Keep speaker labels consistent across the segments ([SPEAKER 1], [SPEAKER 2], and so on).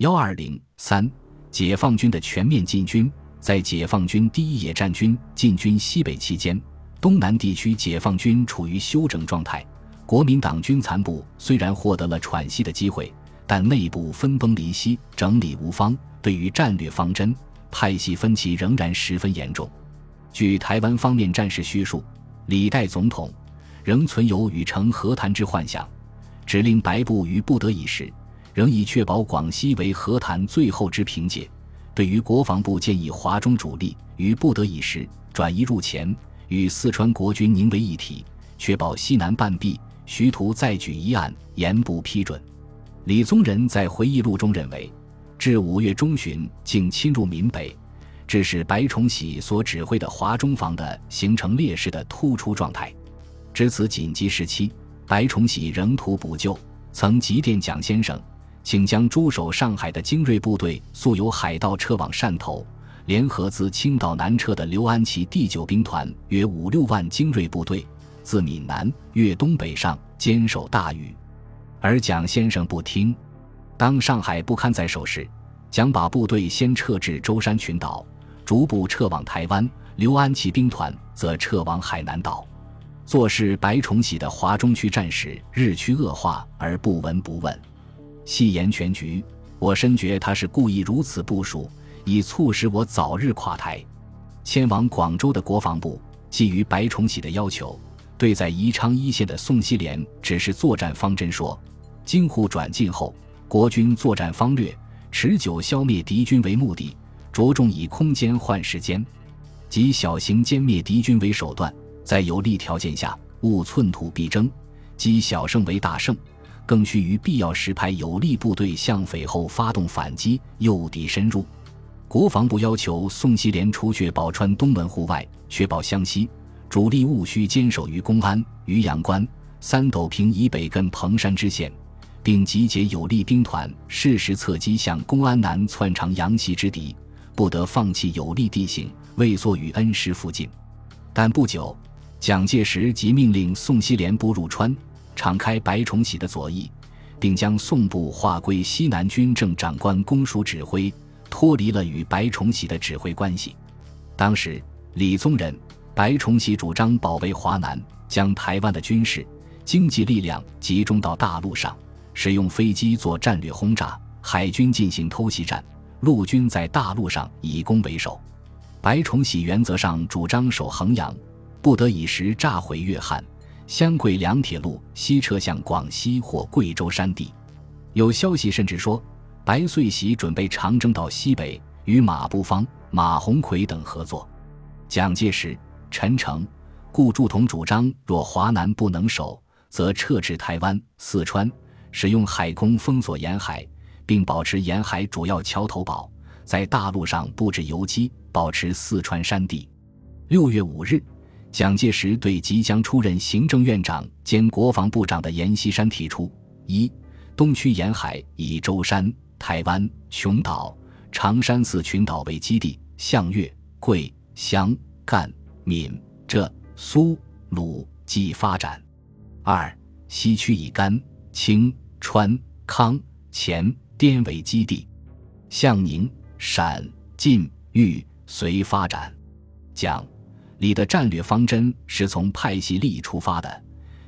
[SPEAKER 1] 幺二零三，解放军的全面进军。在解放军第一野战军进军西北期间，东南地区解放军处于休整状态。国民党军残部虽然获得了喘息的机会，但内部分崩离析，整理无方，对于战略方针、派系分歧仍然十分严重。据台湾方面战士叙述，李代总统仍存有与成和谈之幻想，指令白部于不得已时，仍以确保广西为和谈最后之凭借。对于国防部建议华中主力于不得已时转移入黔，与四川国军凝为一体，确保西南半壁，徐图再举一案，严不批准。李宗仁在回忆录中认为，至五月中旬竟侵入闽北，致使白崇禧所指挥的华中防的形成劣势的突出状态。至此紧急时期，白崇禧仍图补救，曾急电蒋先生。请将驻守上海的精锐部队速由海盗撤往汕头，联合自青岛南撤的刘安琪第九兵团约五六万精锐部队，自闽南越东北上，坚守大屿。而蒋先生不听。当上海不堪再守时，蒋把部队先撤至舟山群岛，逐步撤往台湾。刘安琪兵团则撤往海南岛。做事白崇禧的华中区战事日趋恶化，而不闻不问。细言全局，我深觉他是故意如此部署，以促使我早日垮台。迁往广州的国防部，基于白崇禧的要求，对在宜昌一线的宋希濂指示作战方针说：京沪转进后，国军作战方略，持久消灭敌军为目的，着重以空间换时间，即小型歼灭敌军为手段，在有利条件下，勿寸土必争，积小胜为大胜。更需于必要时派有力部队向匪后发动反击，诱敌深入。国防部要求宋希濂除却宝川东门户外，确保湘西主力务须坚守于公安、渔阳关、三斗坪以北跟彭山支线，并集结有力兵团，适时侧击向公安南窜长阳西之敌，不得放弃有利地形，畏缩于恩施附近。但不久，蒋介石即命令宋希濂不入川。敞开白崇禧的左翼，并将宋部划归西南军政长官公署指挥，脱离了与白崇禧的指挥关系。当时，李宗仁、白崇禧主张保卫华南，将台湾的军事、经济力量集中到大陆上，使用飞机做战略轰炸，海军进行偷袭战，陆军在大陆上以攻为守。白崇禧原则上主张守衡阳，不得已时炸毁粤汉。湘桂两铁路西撤向广西或贵州山地，有消息甚至说，白遂喜准备长征到西北，与马步芳、马鸿逵等合作。蒋介石、陈诚、顾祝同主张，若华南不能守，则撤至台湾、四川，使用海空封锁沿海，并保持沿海主要桥头堡，在大陆上布置游击，保持四川山地。六月五日。蒋介石对即将出任行政院长兼国防部长的阎锡山提出：一、东区沿海以舟山、台湾、琼岛、长山四群岛为基地，向粤、桂、湘、赣、闽、浙、苏、鲁冀发展；二、西区以甘、青、川、康、黔、滇为基地，向宁、陕、晋、豫、绥发展。蒋。里的战略方针是从派系利益出发的，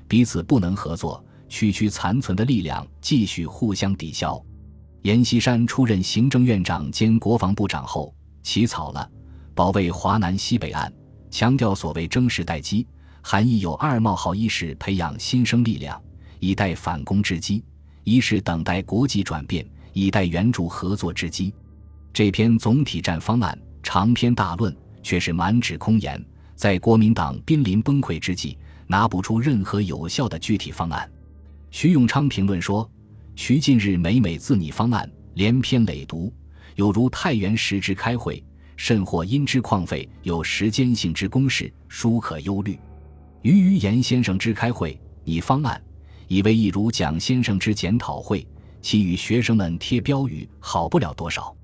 [SPEAKER 1] 彼此不能合作，区区残存的力量继续互相抵消。阎锡山出任行政院长兼国防部长后，起草了《保卫华南西北岸》，强调所谓征时待机，含义有二冒号：一是培养新生力量，以待反攻之机；一是等待国际转变，以待援助合作之机。这篇总体战方案长篇大论，却是满纸空言。在国民党濒临崩溃之际，拿不出任何有效的具体方案。徐永昌评论说：“徐近日每每自拟方案，连篇累牍，有如太原时之开会，甚或因之旷废，有时间性之公事，殊可忧虑。余于严先生之开会拟方案，以为一如蒋先生之检讨会，其与学生们贴标语好不了多少，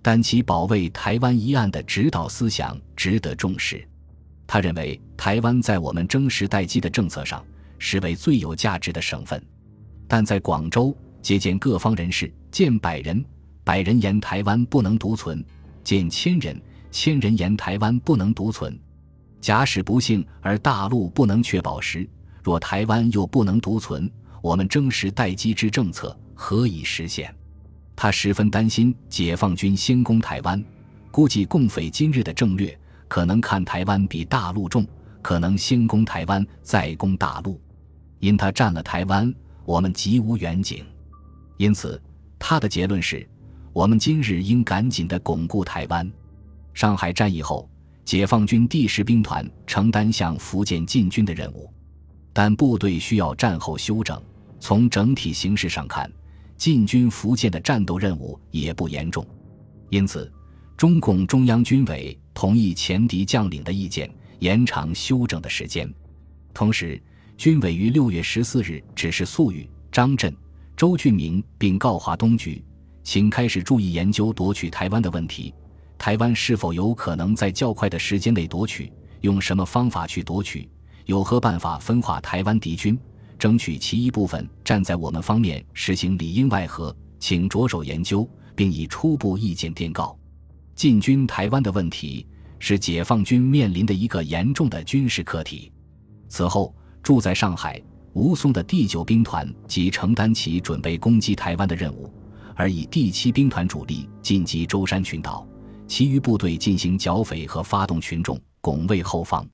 [SPEAKER 1] 但其保卫台湾一案的指导思想值得重视。”他认为，台湾在我们征时待机的政策上实为最有价值的省份，但在广州接见各方人士，见百人，百人言台湾不能独存；见千人，千人言台湾不能独存。假使不幸而大陆不能确保时，若台湾又不能独存，我们征时待机之政策何以实现？他十分担心解放军先攻台湾，估计共匪今日的政略可能看台湾比大陆重，可能先攻台湾再攻大陆。因他占了台湾，我们极无远景。因此，他的结论是：我们今日应赶紧的巩固台湾。上海战役后。解放军第十兵团承担向福建进军的任务，但部队需要战后休整。从整体形势上看，进军福建的战斗任务也不严重，因此，中共中央军委同意前敌将领的意见，延长休整的时间。同时，军委于六月十四日指示粟裕、张震、周俊明，并告华东局，请开始注意研究夺取台湾的问题。台湾是否有可能在较快的时间内夺取？用什么方法去夺取？有何办法分化台湾敌军，争取其一部分站在我们方面，实行里应外合？请着手研究，并以初步意见电告。进军台湾的问题是解放军面临的一个严重的军事课题。此后，住在上海吴淞的第九兵团即承担起准备攻击台湾的任务，而以第七兵团主力进击舟山群岛。其余部队进行剿匪和发动群众，拱卫后方。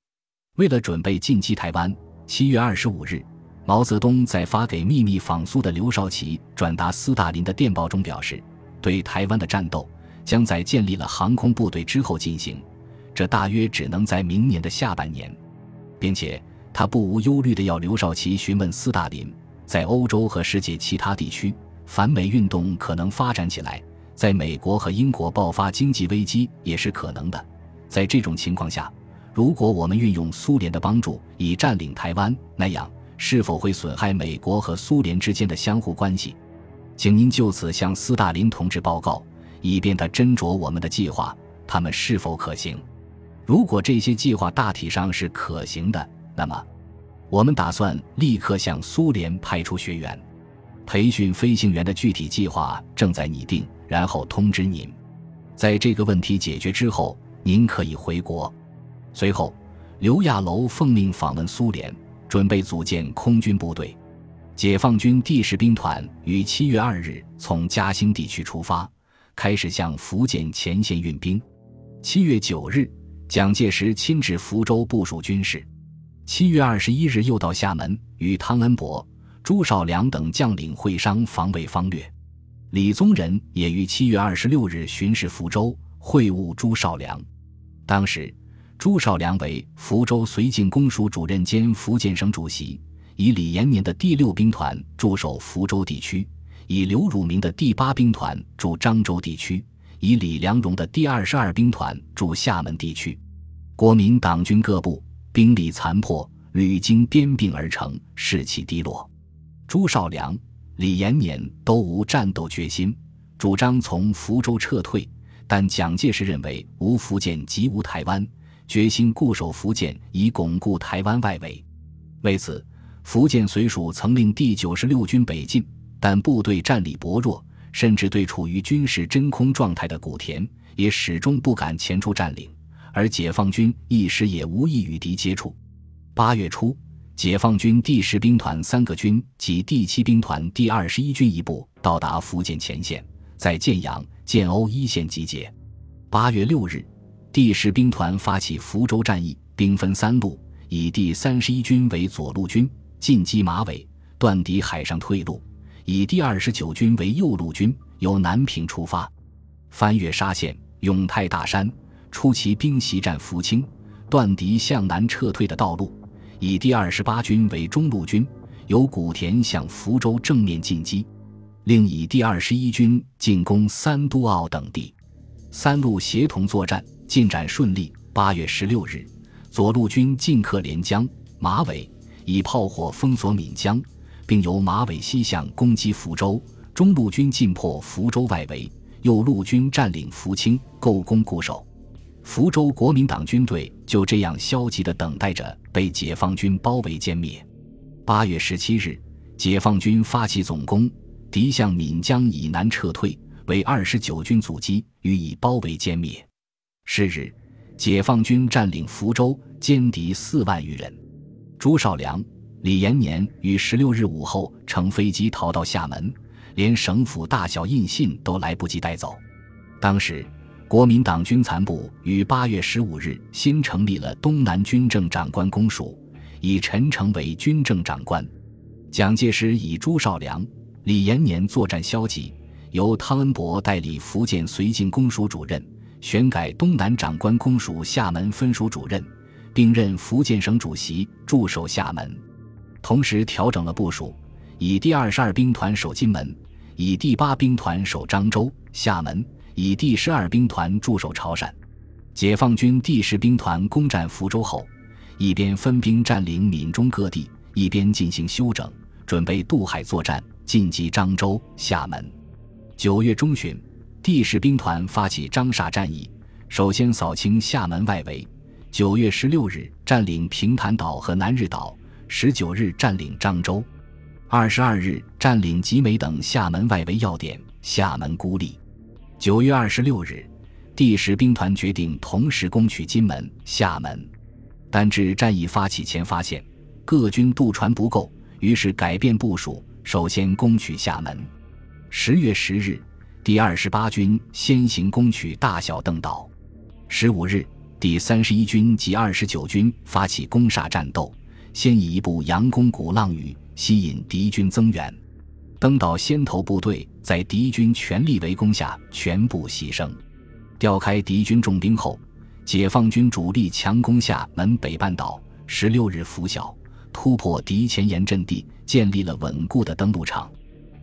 [SPEAKER 1] 为了准备进击台湾，七月二十五日，毛泽东在发给秘密访苏的刘少奇转达斯大林的电报中表示，对台湾的战斗将在建立了航空部队之后进行，这大约只能在明年的下半年，并且他不无忧虑地要刘少奇询问斯大林，在欧洲和世界其他地区，反美运动可能发展起来。在美国和英国爆发经济危机也是可能的。在这种情况下，如果我们运用苏联的帮助以占领台湾，那样是否会损害美国和苏联之间的相互关系？请您就此向斯大林同志报告，以便他斟酌我们的计划，他们是否可行。如果这些计划大体上是可行的，那么我们打算立刻向苏联派出学员。培训飞行员的具体计划正在拟定，然后通知您。在这个问题解决之后，您可以回国。随后，刘亚楼奉命访问苏联，准备组建空军部队。解放军第十兵团于七月二日从嘉兴地区出发，开始向福建前线运兵。七月九日，蒋介石亲至福州部署军事。七月二十一日，又到厦门与汤恩伯。朱绍良等将领会商防卫方略，李宗仁也于七月二十六日巡视福州，会晤朱绍良。当时，朱绍良为福州绥靖公署主任兼福建省主席，以李延年的第六兵团驻守福州地区，以刘汝明的第八兵团驻漳州地区，以李良荣的第二十二兵团驻厦门地区。国民党军各部兵力残破，屡经编并而成，士气低落。朱绍良、李延年都无战斗决心，主张从福州撤退。但蒋介石认为无福建即无台湾，决心固守福建以巩固台湾外围。为此，福建绥署曾令第九十六军北进，但部队战力薄弱，甚至对处于军事真空状态的古田也始终不敢前出占领。而解放军一时也无意与敌接触。八月初。解放军第十兵团三个军及第七兵团第二十一军一部到达福建前线，在建阳、建瓯一线集结。八月六日，第十兵团发起福州战役，兵分三路，以第三十一军为左路军，进击马尾，断敌海上退路；以第二十九军为右路军，由南平出发，翻越沙县、永泰大山，出其兵袭占福清，断敌向南撤退的道路。以第二十八军为中路军，由古田向福州正面进击；另以第二十一军进攻三都澳等地，三路协同作战，进展顺利。八月十六日，左路军进克连江、马尾，以炮火封锁闽江，并由马尾西向攻击福州；中路军进破福州外围，右路军占领福清，构攻固守。福州国民党军队就这样消极地等待着被解放军包围歼灭。八月十七日，解放军发起总攻，敌向闽江以南撤退，为二十九军阻击，予以包围歼灭。是日，解放军占领福州，歼敌四万余人。朱绍良、李延年于十六日午后乘飞机逃到厦门，连省府大小印信都来不及带走。当时，国民党军残部于八月十五日新成立了东南军政长官公署，以陈诚为军政长官。蒋介石以朱绍良、李延年作战消极，由汤恩伯代理福建绥靖公署主任，选改东南长官公署厦门分署主任，并任福建省主席，驻守厦门。同时调整了部署，以第二十二兵团守金门，以第八兵团守漳州、厦门。以第十二兵团驻守潮汕，解放军第十兵团攻占福州后，一边分兵占领闽中各地，一边进行休整，准备渡海作战，进击漳州、厦门。九月中旬，第十兵团发起张厦战役，首先扫清厦门外围。九月十六日占领平潭岛和南日岛，十九日占领漳州，二十二日占领集美等厦门外围要点，厦门孤立。九月二十六日，第十兵团决定同时攻取金门、厦门，但至战役发起前发现各军渡船不够，于是改变部署，首先攻取厦门。十月十日，第二十八军先行攻取大小邓岛。十五日，第三十一军及二十九军发起攻杀战斗，先以一部佯攻鼓浪屿，吸引敌军增援。登岛先头部队在敌军全力围攻下全部牺牲，调开敌军重兵后，解放军主力强攻厦门北半岛。十六日拂晓，突破敌前沿阵地，建立了稳固的登陆场。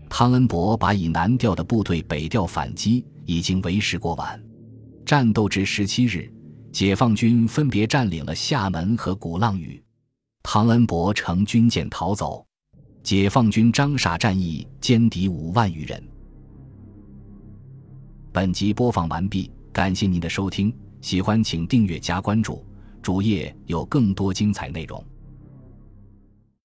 [SPEAKER 1] 汤恩伯把以南调的部队北调反击，已经为时过晚。战斗至十七日，解放军分别占领了厦门和鼓浪屿，唐恩伯乘军舰逃走。解放军张傻战役歼敌五万余人。本集播放完毕，感谢您的收听，喜欢请订阅加关注，主页有更多精彩内容。